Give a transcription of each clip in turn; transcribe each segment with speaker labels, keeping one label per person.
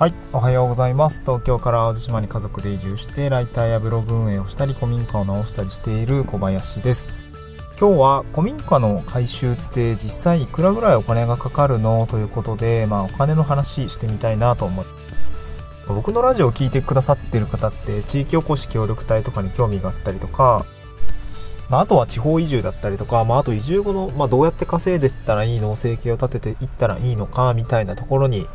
Speaker 1: はい、おはようございます。東京から淡路島に家族で移住して、ライターやブログ運営をしたり、古民家を直したりしている小林です。今日は古民家の改修って実際いくらぐらいお金がかかるの？ということで、まあお金の話してみたいなと思い僕のラジオを聞いてくださってる方って地域おこし協力隊とかに興味があったりとか、まあ、あとは地方移住だったりとか、まあ、あと移住後の、まあ、どうやって稼いでいったらいいの、生計を立てていったらいいのか、みたいなところに、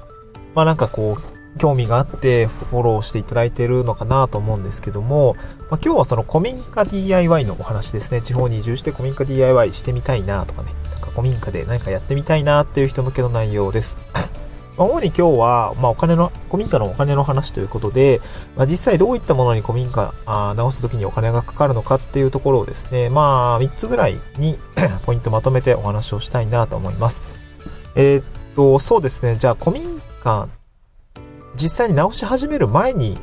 Speaker 1: まあ、なんかこう、興味があってフォローしていただいているのかなと思うんですけども、まあ、今日はその古民家 DIY のお話ですね。地方に移住して古民家 DIY してみたいなとかね、なんか古民家で何かやってみたいなっていう人向けの内容です。ま、主に今日は、まあ、お金の、古民家のお金の話ということで、まあ、実際どういったものに古民家あ直すときにお金がかかるのかっていうところをですね、まあ、3つぐらいに ポイントまとめてお話をしたいなと思います。えー、っと、そうですね、じゃあ古民家、実際に直し始める前に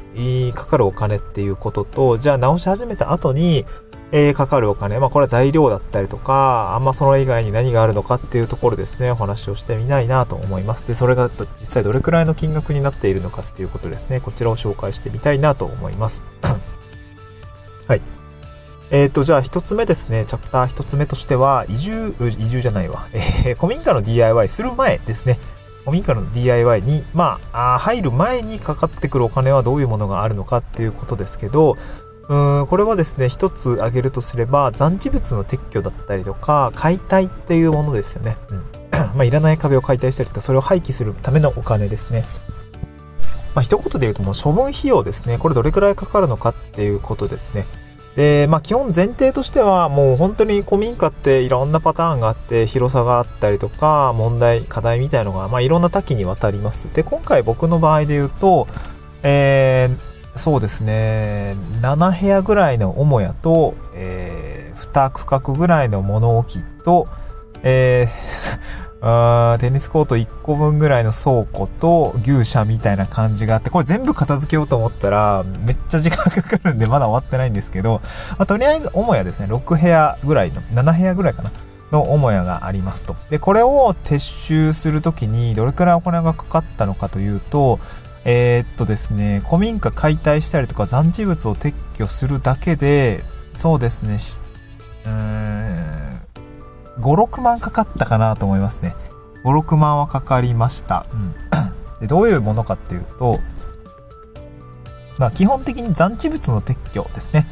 Speaker 1: かかるお金っていうことと、じゃあ直し始めた後に、え、かかるお金、まあこれは材料だったりとか、あんまそれ以外に何があるのかっていうところですね、お話をしてみたいなと思います。で、それが実際どれくらいの金額になっているのかっていうことですね、こちらを紹介してみたいなと思います。はい。えっ、ー、と、じゃあ一つ目ですね、チャプター一つ目としては、移住、移住じゃないわ、えー、古民家の DIY する前ですね。古民家の DIY に、まあ、入る前にかかってくるお金はどういうものがあるのかっていうことですけど、うんこれはですね、一つ挙げるとすれば、残地物の撤去だったりとか、解体っていうものですよね。うん。まあ、いらない壁を解体したりとか、それを廃棄するためのお金ですね。まあ、一言で言うともう処分費用ですね。これどれくらいかかるのかっていうことですね。で、まあ基本前提としてはもう本当に古民家っていろんなパターンがあって広さがあったりとか問題、課題みたいのがまあいろんな多岐にわたります。で、今回僕の場合で言うと、えー、そうですね、7部屋ぐらいの母屋と、えー、2区画ぐらいの物置と、えーあテニスコート1個分ぐらいの倉庫と牛舎みたいな感じがあって、これ全部片付けようと思ったら、めっちゃ時間かかるんでまだ終わってないんですけど、ま あ、とりあえず母屋ですね、6部屋ぐらいの、7部屋ぐらいかな。の母屋がありますと。で、これを撤収するときにどれくらいお金がかかったのかというと、えー、っとですね、古民家解体したりとか残地物を撤去するだけで、そうですね、うーん、5、6万かかったかなと思いますね。5、6万はかかりました。うん。で、どういうものかっていうと、まあ基本的に残地物の撤去ですね。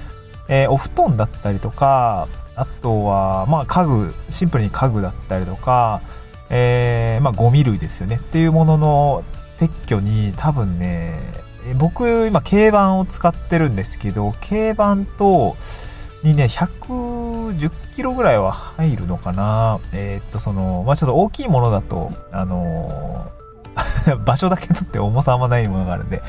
Speaker 1: えー、お布団だったりとか、あとは、まあ家具、シンプルに家具だったりとか、えー、まあゴミ類ですよねっていうものの撤去に多分ね、僕今軽バンを使ってるんですけど、軽バンと、にね、10キロぐらいは入るのかな。えー、っと、その、まあ、ちょっと大きいものだと、あのー、場所だけ取って重さあんまないものがあるんで、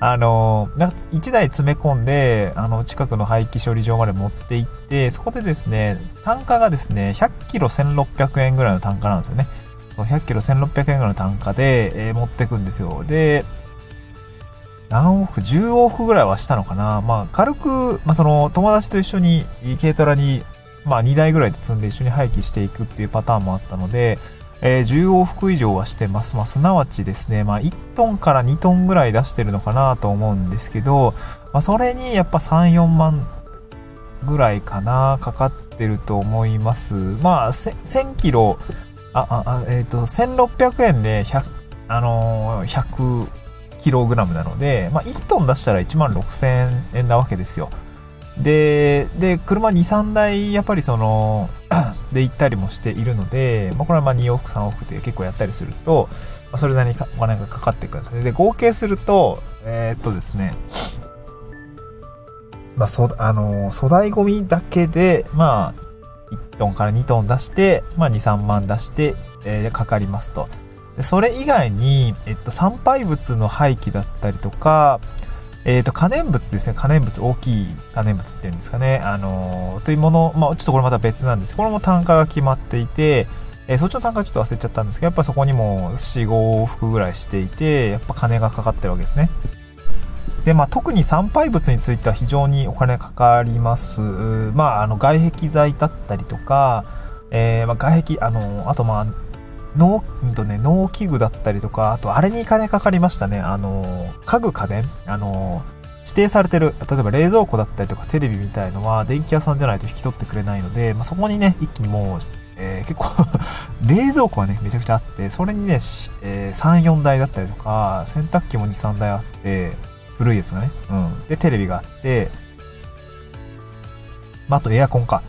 Speaker 1: あのー、なんか1台詰め込んで、あの、近くの廃棄処理場まで持って行って、そこでですね、単価がですね、100キロ1600円ぐらいの単価なんですよね。100キロ1600円ぐらいの単価で、えー、持ってくんですよ。で、何往復 ?10 往復ぐらいはしたのかなまあ、軽く、まあ、その、友達と一緒に軽トラに、まあ、2台ぐらいで積んで一緒に廃棄していくっていうパターンもあったので、えー、10往復以上はしてます。まあ、すなわちですね、まあ、1トンから2トンぐらい出してるのかなと思うんですけど、まあ、それにやっぱ3、4万ぐらいかな、かかってると思います。まあ、1000キロ、あ、あ、えっ、ー、と、1600円で100、あのー、100、キログラムなので、まあ、1トン出したら1万6000円なわけですよ。で、で、車2、3台、やっぱりその、で行ったりもしているので、まあ、これはまあ2往復、3往復で結構やったりすると、まあ、それなりにお金がかかっていくんですね。で、合計すると、えー、っとですね、まあ、そ、あの、粗大ゴミだけで、まあ、1トンから2トン出して、まあ、2、3万出して、えー、かかりますと。でそれ以外に、えっと、参拝物の廃棄だったりとか、えっ、と、可燃物ですね。可燃物、大きい可燃物っていうんですかね。あのー、というもの、まあ、ちょっとこれまた別なんです。これも単価が決まっていて、えー、そっちの単価ちょっと忘れちゃったんですけど、やっぱそこにも4、5往復ぐらいしていて、やっぱ金がかかってるわけですね。で、まあ、特に参拝物については非常にお金かかります。まあ、あの、外壁材だったりとか、えー、まあ、外壁、あの、あとまあ、農、うんとね、農機具だったりとか、あとあれに金かかりましたね。あの、家具家電あの、指定されてる、例えば冷蔵庫だったりとかテレビみたいのは電気屋さんじゃないと引き取ってくれないので、まあ、そこにね、一気にもう、えー、結構 冷蔵庫はね、めちゃくちゃあって、それにね、えー、3、4台だったりとか、洗濯機も2、3台あって、古いやつがね。うん。で、テレビがあって、まあ、あとエアコンか。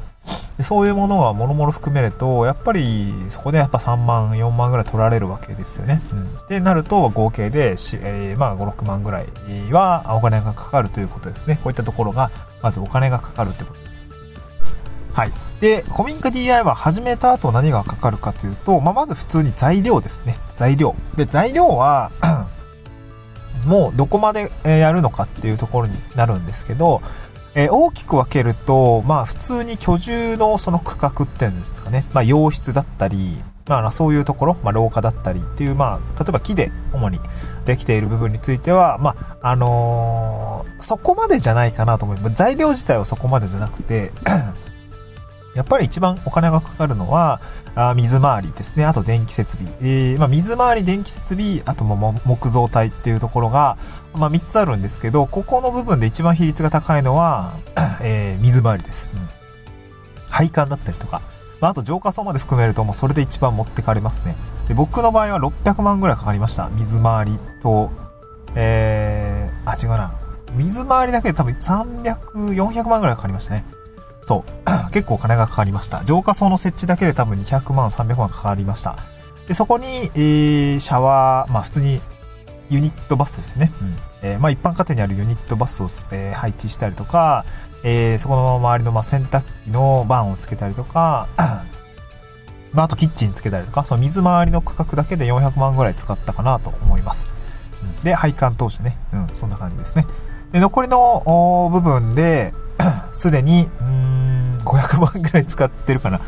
Speaker 1: でそういうものがもろもろ含めると、やっぱりそこでやっぱ3万、4万ぐらい取られるわけですよね。うん。で、なると合計で、えー、まあ5、6万ぐらいはお金がかかるということですね。こういったところが、まずお金がかかるってことです。はい。で、古民家 DIY 始めた後何がかかるかというと、まあ、まず普通に材料ですね。材料。で、材料は もうどこまでやるのかっていうところになるんですけど、えー、大きく分けると、まあ普通に居住のその区画っていうんですかね。まあ洋室だったり、まあそういうところ、まあ廊下だったりっていう、まあ例えば木で主にできている部分については、まああのー、そこまでじゃないかなと思います。材料自体はそこまでじゃなくてやっぱり一番お金がかかるのは、あ水回りですね。あと電気設備。えー、まあ、水回り、電気設備、あとも木造体っていうところが、まあ、3つあるんですけど、ここの部分で一番比率が高いのは、えー、水回りです。うん。配管だったりとか。まあ、あと浄化層まで含めるともうそれで一番持ってかれますね。で、僕の場合は600万ぐらいかかりました。水回りと、えー、あ、違うな。水回りだけで多分300、400万ぐらいかかりましたね。そう。結構お金がかかりました。浄化層の設置だけで多分200万、300万かかりました。で、そこに、えー、シャワー、まあ普通にユニットバスですね。うん。えー、まあ一般家庭にあるユニットバスを、えー、配置したりとか、えー、そこの周りのまあ洗濯機のバンをつけたりとか、まああとキッチンつけたりとか、その水回りの区画だけで400万ぐらい使ったかなと思います。うん、で、配管通してね。うん、そんな感じですね。で、残りの部分で、すでに、うん、500万ぐらい使ってるかな。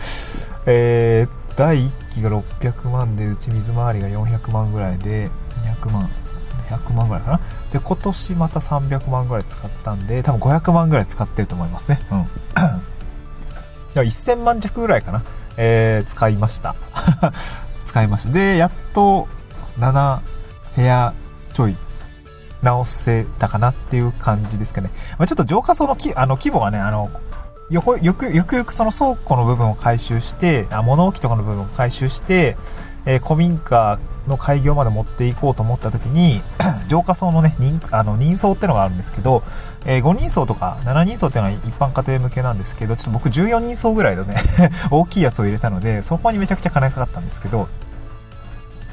Speaker 1: えー、第1期が600万で、うち水回りが400万ぐらいで、200万、100万ぐらいかな。で、今年また300万ぐらい使ったんで、多分500万ぐらい使ってると思いますね。うん。だ1000万弱ぐらいかな。えー、使いました。使いました。で、やっと7部屋ちょい直せたかなっていう感じですかね。まあ、ちょっと浄化層のきあの規模がね、あの、よく、よく、よくその倉庫の部分を回収して、あ物置とかの部分を回収して、えー、古民家の開業まで持っていこうと思った時に、浄化層のね、人、あの、人層ってのがあるんですけど、えー、5人層とか7人層っていうのは一般家庭向けなんですけど、ちょっと僕14人層ぐらいのね 大きいやつを入れたので、そこにめちゃくちゃ金かかったんですけど、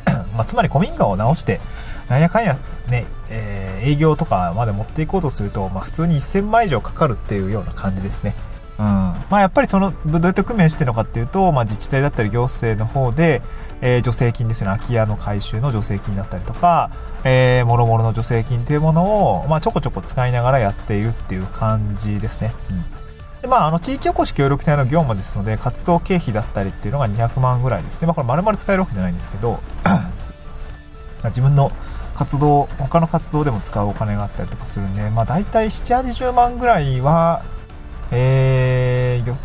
Speaker 1: まあ、つまり古民家を直して、なんやかんやね、えー、営業とかまで持っていこうとすると、まあ、普通に1000万以上かかるっていうような感じですね。うん。まあ、やっぱりその、どうやって工面してるのかっていうと、まあ、自治体だったり行政の方で、えー、助成金ですよね。空き家の改修の助成金だったりとか、えー、もろもろの助成金っていうものを、まあ、ちょこちょこ使いながらやっているっていう感じですね。うん。で、まあ、あの、地域おこし協力隊の業務ですので、活動経費だったりっていうのが200万ぐらいですね。まあ、これ丸々使えるわけじゃないんですけど、自分の活動、他の活動でも使うお金があったりとかするんで、まあ大体7、80万ぐらいは、えー、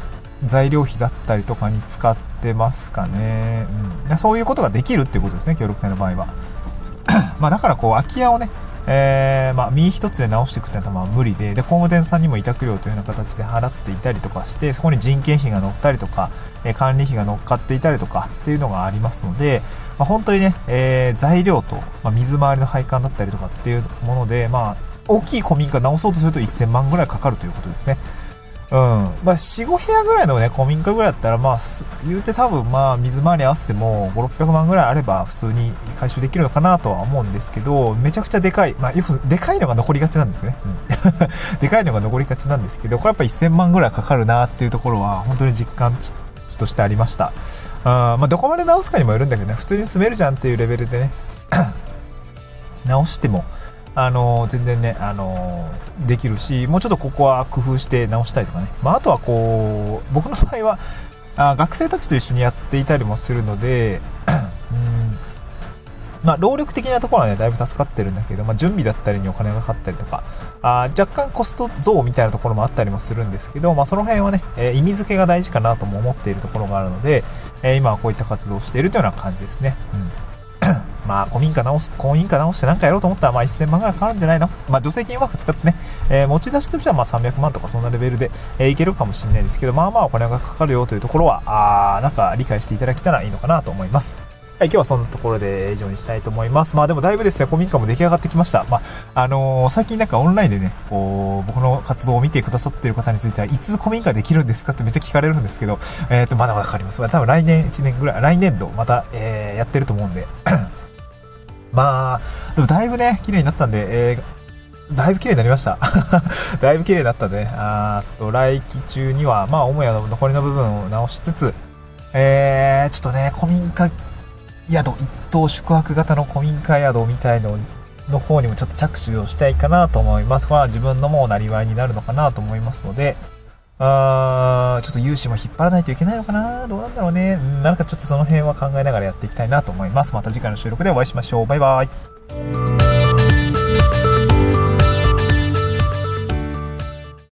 Speaker 1: 材料費だったりとかに使ってますかね。うん、そういうことができるっていうことですね、協力隊の場合は。まあだからこう、空き家をね、えー、まあ、身一つで直していくっていうのはまあ無理で、で、工務店さんにも委託料というような形で払っていたりとかして、そこに人件費が乗ったりとか、えー、管理費が乗っかっていたりとかっていうのがありますので、まあ、本当にね、えー、材料と、まあ、水回りの配管だったりとかっていうもので、まあ、大きい古民家直そうとすると1000万ぐらいかかるということですね。うん。まあ、4、5部屋ぐらいのね、古民家ぐらいだったら、まあ、言うて多分、まあ、水回り合わせても、5、600万ぐらいあれば、普通に回収できるのかなとは思うんですけど、めちゃくちゃでかい。まあ、よく、でかいのが残りがちなんですけどね。うん。でかいのが残りがちなんですけど、これやっぱ1000万ぐらいかかるなっていうところは、本当に実感値としてありました。あまあ、どこまで直すかにもよるんだけどね、普通に住めるじゃんっていうレベルでね、直しても、あの、全然ね、あの、できるし、もうちょっとここは工夫して直したいとかね。まあ、あとはこう、僕の場合は、あ学生たちと一緒にやっていたりもするので、うんまあ、労力的なところはね、だいぶ助かってるんだけど、まあ、準備だったりにお金がかかったりとか、あ若干コスト増みたいなところもあったりもするんですけど、まあ、その辺はね、えー、意味付けが大事かなとも思っているところがあるので、えー、今はこういった活動をしているというような感じですね。うんまあ、古民家直す、婚姻家直して何かやろうと思ったら、まあ、1000万ぐらいかかるんじゃないの？まあ、助成金うまく使ってね、えー、持ち出しとしては、まあ、300万とかそんなレベルで、えー、いけるかもしれないですけど、まあまあ、お金がかかるよというところは、あー、なんか理解していただけたらいいのかなと思います。はい、今日はそんなところで以上にしたいと思います。まあでもだいぶですね、古民家も出来上がってきました。まあ、あのー、最近なんかオンラインでね、こう、僕の活動を見てくださっている方については、いつ古民家できるんですかってめっちゃ聞かれるんですけど、えっ、ー、と、まだまだかかります。多分来年1年ぐらい、来年度また、えー、やってると思うんで、まあ、でもだいぶね、綺麗になったんで、えー、だいぶ綺麗になりました。だいぶ綺麗になったんで、ね、あと、来期中には、まあ、母屋の残りの部分を直しつつ、えー、ちょっとね、古民家宿、一棟宿泊型の古民家宿みたいのの方にもちょっと着手をしたいかなと思います。これは自分のもうなりわいになるのかなと思いますので、あーちょっと融資も引っ張らないといけないのかな？どうなんだろうね。なんかちょっとその辺は考えながらやっていきたいなと思います。また次回の収録でお会いしましょう。バイバイ。